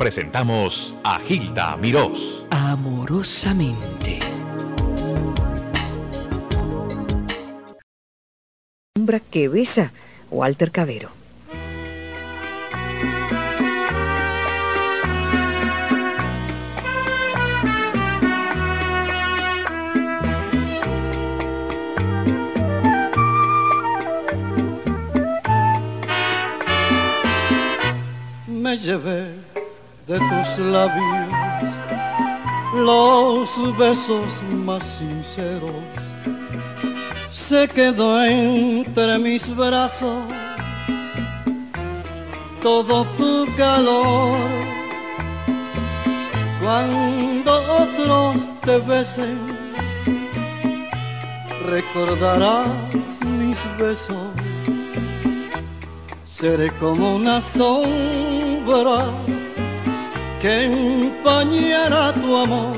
presentamos a Gilda Mirós. Amorosamente. Sombra que besa, Walter Cabero. Me llevé de tus labios los besos más sinceros. Se quedó entre mis brazos todo tu calor. Cuando otros te besen, recordarás mis besos. Seré como una sombra que empañará tu amor.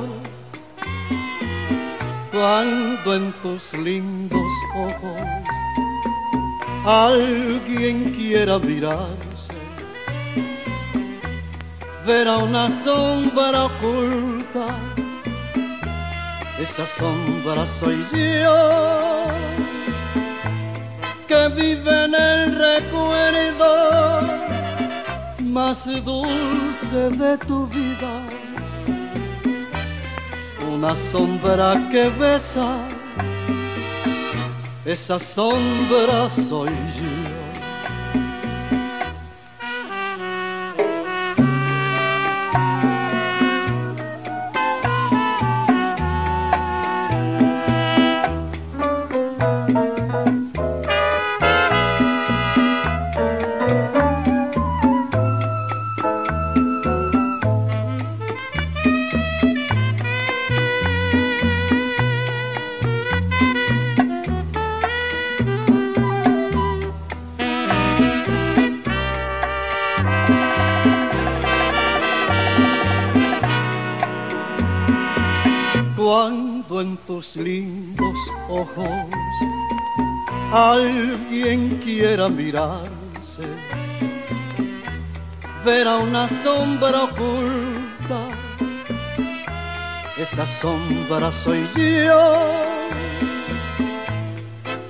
Cuando en tus lindos ojos alguien quiera mirarse verá una sombra oculta. Esa sombra soy yo que vive en el recuerdo más dulce de tu vida, una sombra que besa, esa sombra soy yo. Cuando en tus lindos ojos alguien quiera mirarse, verá una sombra oculta, esa sombra soy yo,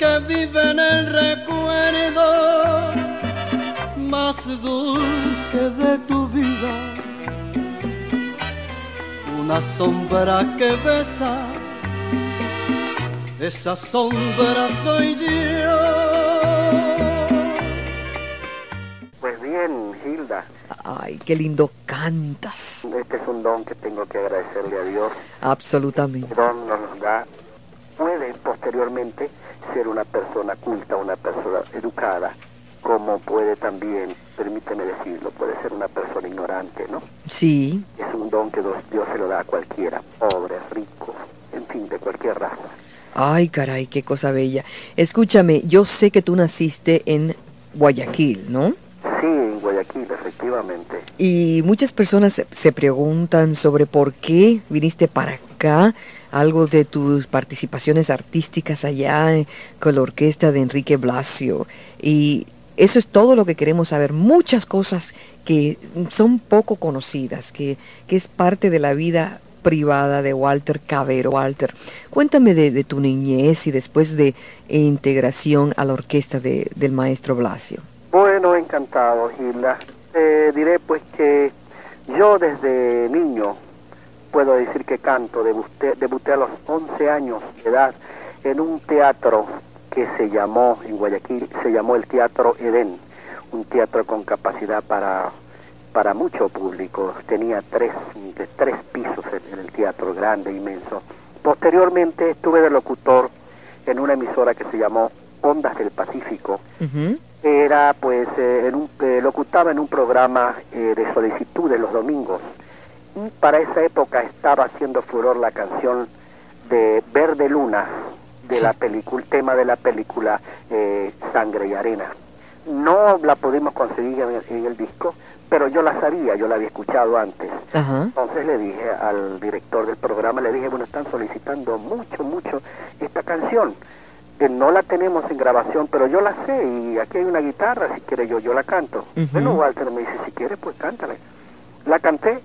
que vive en el recuerdo más dulce de tu vida una sombra que besa, esa sombra soy yo. Pues bien, Hilda, Ay, qué lindo cantas. este es un don que tengo que agradecerle a Dios. Absolutamente. El don nos da, puede posteriormente ser una persona culta, una persona educada, como puede también, permíteme decirlo, puede ser una persona ignorante, ¿no? Sí. Es un don que Dios, Dios se lo da a cualquiera, pobre, rico, en fin, de cualquier raza. Ay, caray, qué cosa bella. Escúchame, yo sé que tú naciste en Guayaquil, ¿no? Sí, en Guayaquil, efectivamente. Y muchas personas se- preguntan sobre por qué viniste para acá, algo de tus participaciones artísticas allá eh, con la orquesta de Enrique Blasio. Y eso es todo lo que queremos saber, muchas cosas que son poco conocidas, que, que es parte de la vida privada de Walter Cabero. Walter, cuéntame de, de tu niñez y después de integración a la orquesta de- del maestro Blasio. Bueno, encantado, Gilda. Te diré pues que yo desde niño puedo decir que canto, debuté, debuté a los 11 años de edad en un teatro que se llamó, en Guayaquil, se llamó el Teatro Edén, un teatro con capacidad para, para mucho público, tenía tres, de tres pisos en, en el teatro, grande, inmenso. Posteriormente estuve de locutor en una emisora que se llamó Ondas del Pacífico, era pues eh, en un, eh, locutaba en un programa eh, de solicitudes los domingos. Y para esa época estaba haciendo furor la canción de Verde Luna de la película tema de la película eh, Sangre y Arena no la pudimos conseguir en el, en el disco pero yo la sabía yo la había escuchado antes Ajá. entonces le dije al director del programa, le dije, bueno, están solicitando mucho, mucho esta canción. Eh, no la tenemos en grabación, pero yo la sé y aquí hay una guitarra, si quiere yo, yo la canto. Ujú. Bueno, Walter me dice, si quieres, pues cántale. La canté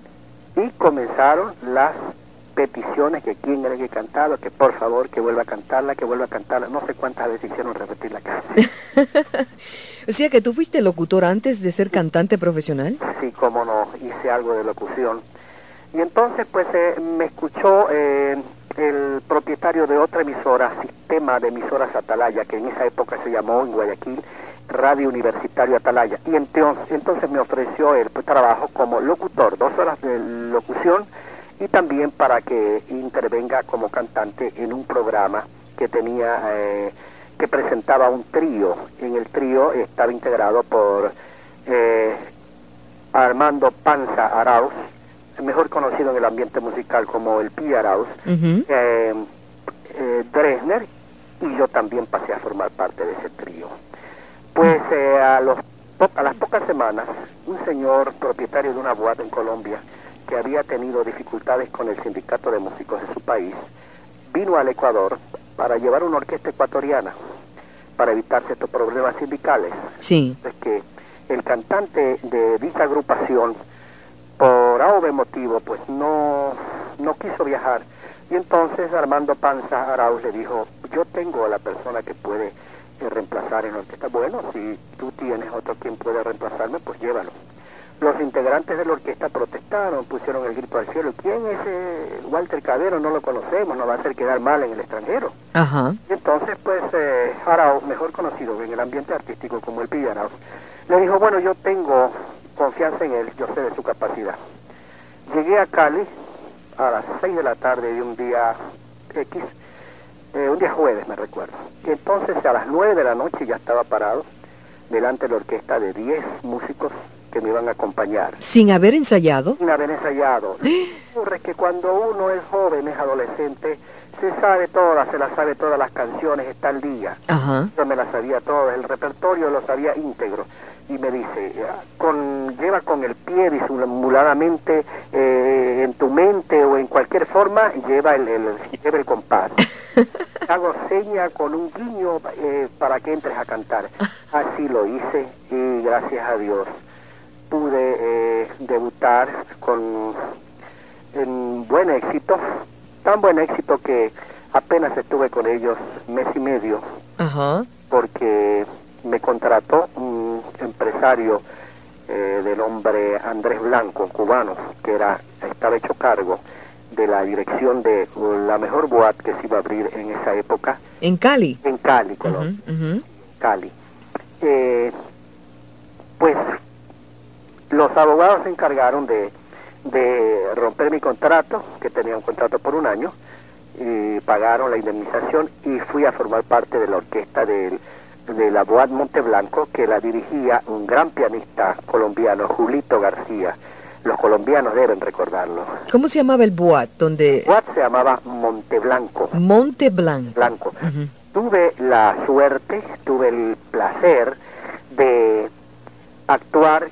y comenzaron las peticiones que quién era que cantaba, que por favor que vuelva a cantarla, que vuelva a cantarla. No sé cuántas veces hicieron repetir la canción. o sea que tú fuiste locutor antes de ser cantante profesional. Sí, cómo no, hice algo de locución. Y entonces pues eh, me escuchó eh, el propietario de otra emisora, Sistema de Emisoras Atalaya, que en esa época se llamó en Guayaquil Radio Universitario Atalaya. Y entonces, entonces me ofreció el pues, trabajo como locutor, dos horas de locución y también para que intervenga como cantante en un programa que tenía, eh, que presentaba un trío. En el trío estaba integrado por eh, Armando Panza Arauz, mejor conocido en el ambiente musical como el Pi Arauz, eh, Dresner, y yo también pasé a formar parte de ese trío. Pues a, los a las pocas semanas, un señor propietario de una boate en Colombia, que había tenido dificultades con el sindicato de músicos de su país, vino al Ecuador para llevar una orquesta ecuatoriana para evitarse estos problemas sindicales. Sí. Es que el cantante de dicha agrupación, por algún motivo, pues no, no quiso viajar. Y entonces Armando Panza Arauz le dijo, yo tengo a la persona que puede eh, reemplazar en la orquesta. Bueno, si tú tienes otro quien puede reemplazarme, pues llévalo. Los integrantes de la orquesta protestaron, pusieron el grito al cielo. ¿Quién es ese Walter Cabero? No lo conocemos, nos va a hacer quedar mal en el extranjero. Ajá. Y entonces, pues, eh, Arau, mejor conocido en el ambiente artístico como el Pillarao, le dijo, bueno, yo tengo confianza en él, yo sé de su capacidad. Llegué a Cali a las 6 de la tarde de un día X, eh, un día jueves, me recuerdo. Y entonces a las 9 de la noche ya estaba parado delante de la orquesta de 10 músicos que me iban a acompañar. ¿Sin haber ensayado? Sin haber ensayado. Ocurre que cuando uno es joven, es adolescente, se sabe todas, se las sabe todas las canciones, está al día. Ajá. Yo me las sabía todas, el repertorio lo sabía íntegro. Y me dice, con, lleva con el pie disimuladamente eh, en tu mente o en cualquier forma, lleva el, el lleva el compás. Hago seña con un guiño eh, para que entres a cantar. Así lo hice y gracias a Dios pude eh, debutar con en buen éxito, tan buen éxito que apenas estuve con ellos mes y medio, Ajá. porque me contrató un empresario eh, del hombre Andrés Blanco, cubano, que era estaba hecho cargo de la dirección de la mejor boat que se iba a abrir en esa época. ¿En Cali? En Cali, Colombia. Uh -huh, uh -huh. Cali. Eh, pues los abogados se encargaron de, de romper mi contrato, que tenía un contrato por un año, y pagaron la indemnización y fui a formar parte de la orquesta del, de la Boat Monteblanco, que la dirigía un gran pianista colombiano, Julito García. Los colombianos deben recordarlo. ¿Cómo se llamaba el boat? Donde... El boat se llamaba Monteblanco. Monteblanco. Blanco. Uh -huh. Tuve la suerte, tuve el placer de actuar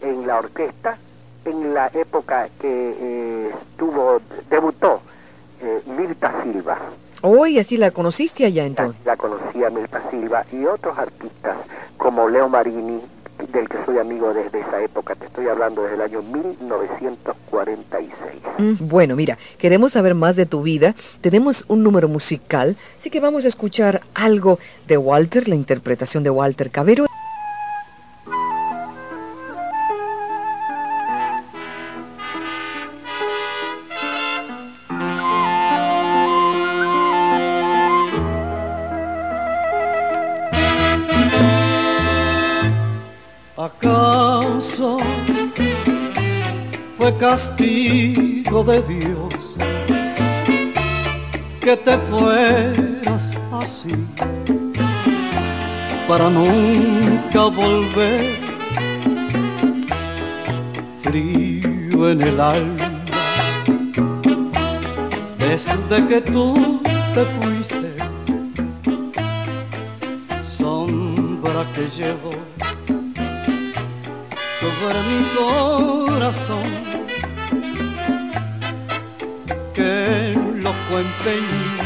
en la orquesta en la época que eh, estuvo, debutó eh, Mirta Silva. Hoy así la conociste allá entonces. La, la conocí a Mirta Silva y otros artistas como Leo Marini, del que soy amigo desde esa época, te estoy hablando desde el año 1946. Mm, bueno, mira, queremos saber más de tu vida, tenemos un número musical, así que vamos a escuchar algo de Walter, la interpretación de Walter Cabero. Castigo de Dios que te fueras así para nunca volver frío en el alma. Desde que tú te fuiste sombra que llevo sobre mi corazón loco empeño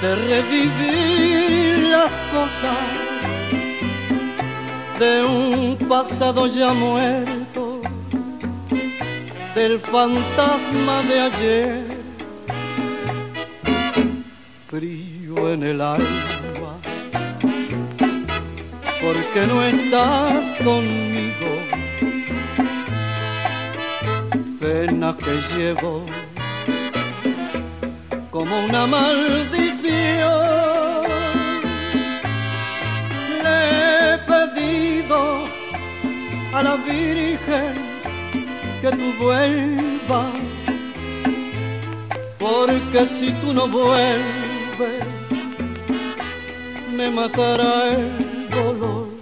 de revivir las cosas de un pasado ya muerto del fantasma de ayer. Frío en el alma, porque no estás conmigo. Pena que llevo como una maldición. Le he pedido a la Virgen que tú vuelvas, porque si tú no vuelves, me matará el dolor.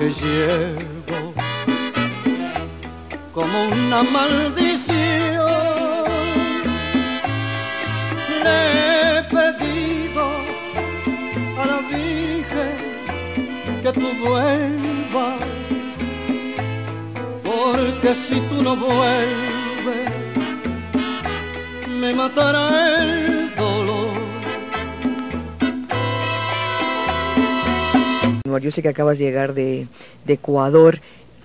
Que llevo como una maldición. Le he pedido a la Virgen que tú vuelvas, porque si tú no vuelves, me matará el Yo sé que acabas de llegar de, Ecuador.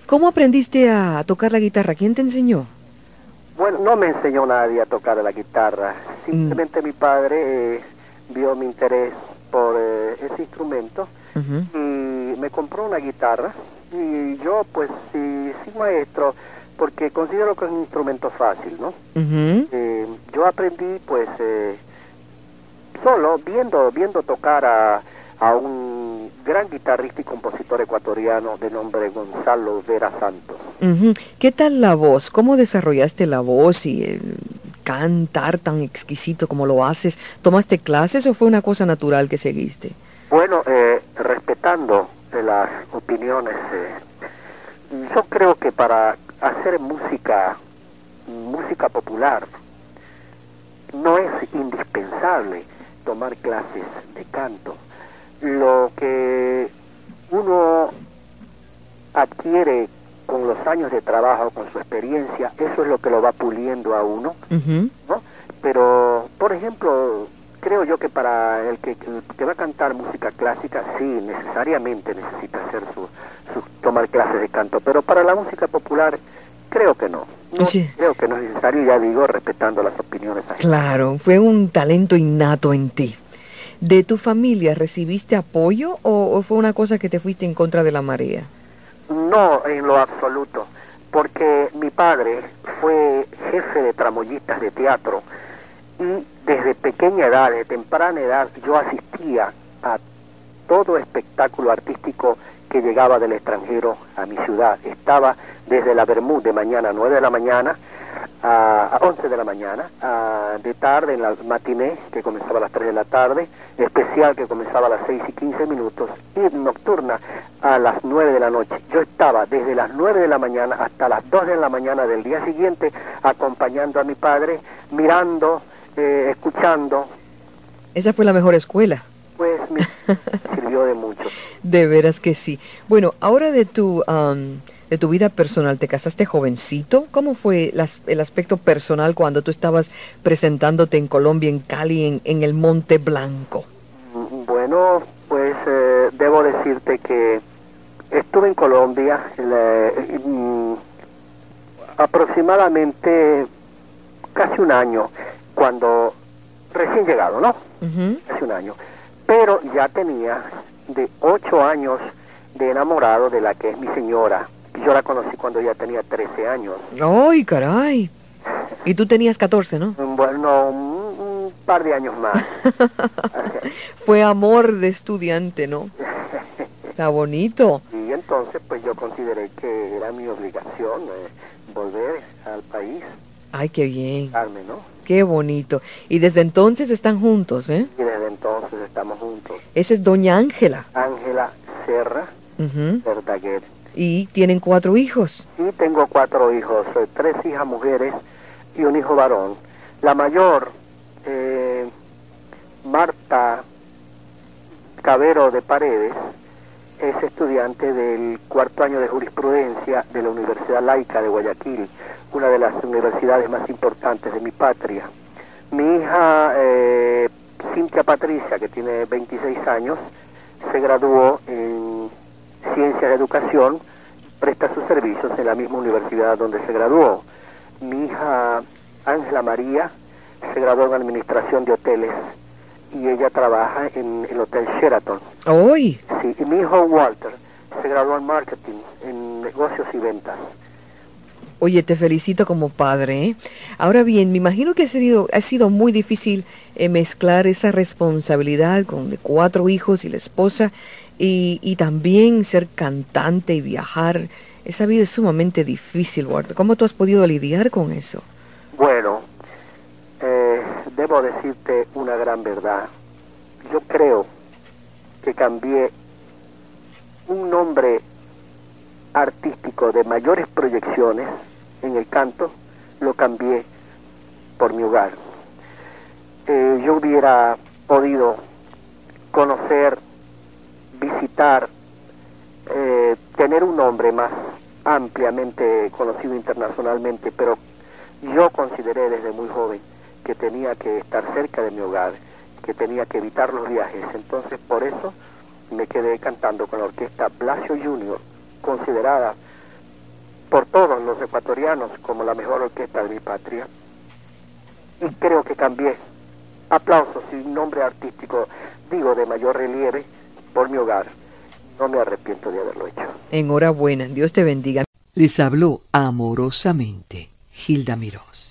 ¿Cómo aprendiste a, tocar la guitarra? ¿Quién te enseñó? Bueno, no me enseñó nadie a tocar la guitarra. Simplemente mi padre eh, vio mi interés por eh, ese instrumento y me compró una guitarra. Y yo, pues, sí, sí, maestro, porque considero que es un instrumento fácil, ¿no? Eh, yo aprendí, pues, solo viendo, viendo tocar a, a un gran guitarrista y compositor ecuatoriano de nombre Gonzalo Vera Santos. ¿Qué tal la voz? ¿Cómo desarrollaste la voz y el cantar tan exquisito como lo haces? ¿Tomaste clases o fue una cosa natural que seguiste? Bueno, eh, respetando las opiniones, eh, yo creo que para hacer música, música popular, no es indispensable tomar clases de canto lo que uno adquiere con los años de trabajo, con su experiencia, eso es lo que lo va puliendo a uno, ¿no? Pero, por ejemplo, creo yo que para el que, que, va a cantar música clásica, sí, necesariamente necesita hacer su, su, tomar clases de canto, pero para la música popular, creo que no. Creo que no es necesario, ya digo, respetando las opiniones. Claro, fue un talento innato en ti. ¿De tu familia recibiste apoyo o, fue una cosa que te fuiste en contra de la marea? No, en lo absoluto, porque mi padre fue jefe de tramoyistas de teatro y desde pequeña edad, de temprana edad, yo asistía a todo espectáculo artístico que llegaba del extranjero a mi ciudad. Estaba desde la Bermud de mañana, 9 de la mañana, a, 11 de la mañana, de tarde en la matiné, que comenzaba a las 3 de la tarde, especial que comenzaba a las 6 y 15 minutos, y nocturna a las 9 de la noche. Yo estaba desde las 9 de la mañana hasta las 2 de la mañana del día siguiente acompañando a mi padre, mirando, eh, escuchando. Esa fue la mejor escuela. Pues me sirvió de mucho. De veras que sí. Bueno, ahora de tu de tu vida personal. ¿Te casaste jovencito? ¿Cómo fue el aspecto personal cuando tú estabas presentándote en Colombia, en Cali, en, el Monte Blanco? Bueno, pues eh, debo decirte que estuve en Colombia mm, aproximadamente casi un año, cuando recién llegado, ¿no? Casi un año. Pero ya tenía de ocho años de enamorado de la que es mi señora, yo la conocí cuando ya tenía 13 años. ¡Ay, caray! Y tú tenías 14, ¿no? Bueno, un, par de años más. Fue amor de estudiante, ¿no? Está bonito. Y entonces, pues yo consideré que era mi obligación eh, volver al país, Ay, qué bien. darme, ¿no? Qué bonito. Y desde entonces están juntos, ¿eh? Y desde entonces estamos juntos. Esa es doña Ángela. Ángela Serra. Verdaguer. Y tienen cuatro hijos. Y tengo cuatro hijos, eh, tres hijas mujeres y un hijo varón. La mayor, eh, Marta Cabero de Paredes, es estudiante del cuarto año de jurisprudencia de la Universidad Laica de Guayaquil, una de las universidades más importantes de mi patria. Mi hija eh, Cintia Patricia, que tiene 26 años, se graduó en Ciencias de Educación, presta sus servicios en la misma universidad donde se graduó. Mi hija Ángela María se graduó en Administración de Hoteles y ella trabaja en el Hotel Sheraton. ¡Ay! Sí, y mi hijo Walter se graduó en Marketing, en Negocios y Ventas. Oye, te felicito como padre. ¿eh? Ahora bien, me imagino que ha sido, ha sido muy difícil eh, mezclar esa responsabilidad con de cuatro hijos y la esposa y, y también ser cantante y viajar. Esa vida es sumamente difícil, Walter. ¿Cómo tú has podido lidiar con eso? Bueno, eh, debo decirte una gran verdad. Yo creo que cambié un nombre artístico de mayores proyecciones en el canto, lo cambié por mi hogar. Eh, yo hubiera podido conocer, visitar, eh, tener un nombre más ampliamente conocido internacionalmente, pero yo consideré desde muy joven que tenía que estar cerca de mi hogar, que tenía que evitar los viajes. Entonces, por eso me quedé cantando con la orquesta Blasio Junior, considerada por todos los ecuatorianos como la mejor orquesta de mi patria. Y creo que cambié. Aplausos y nombre artístico, digo, de mayor relieve por mi hogar. No me arrepiento de haberlo hecho. Enhorabuena, Dios te bendiga. Les habló amorosamente Hilda Mirós.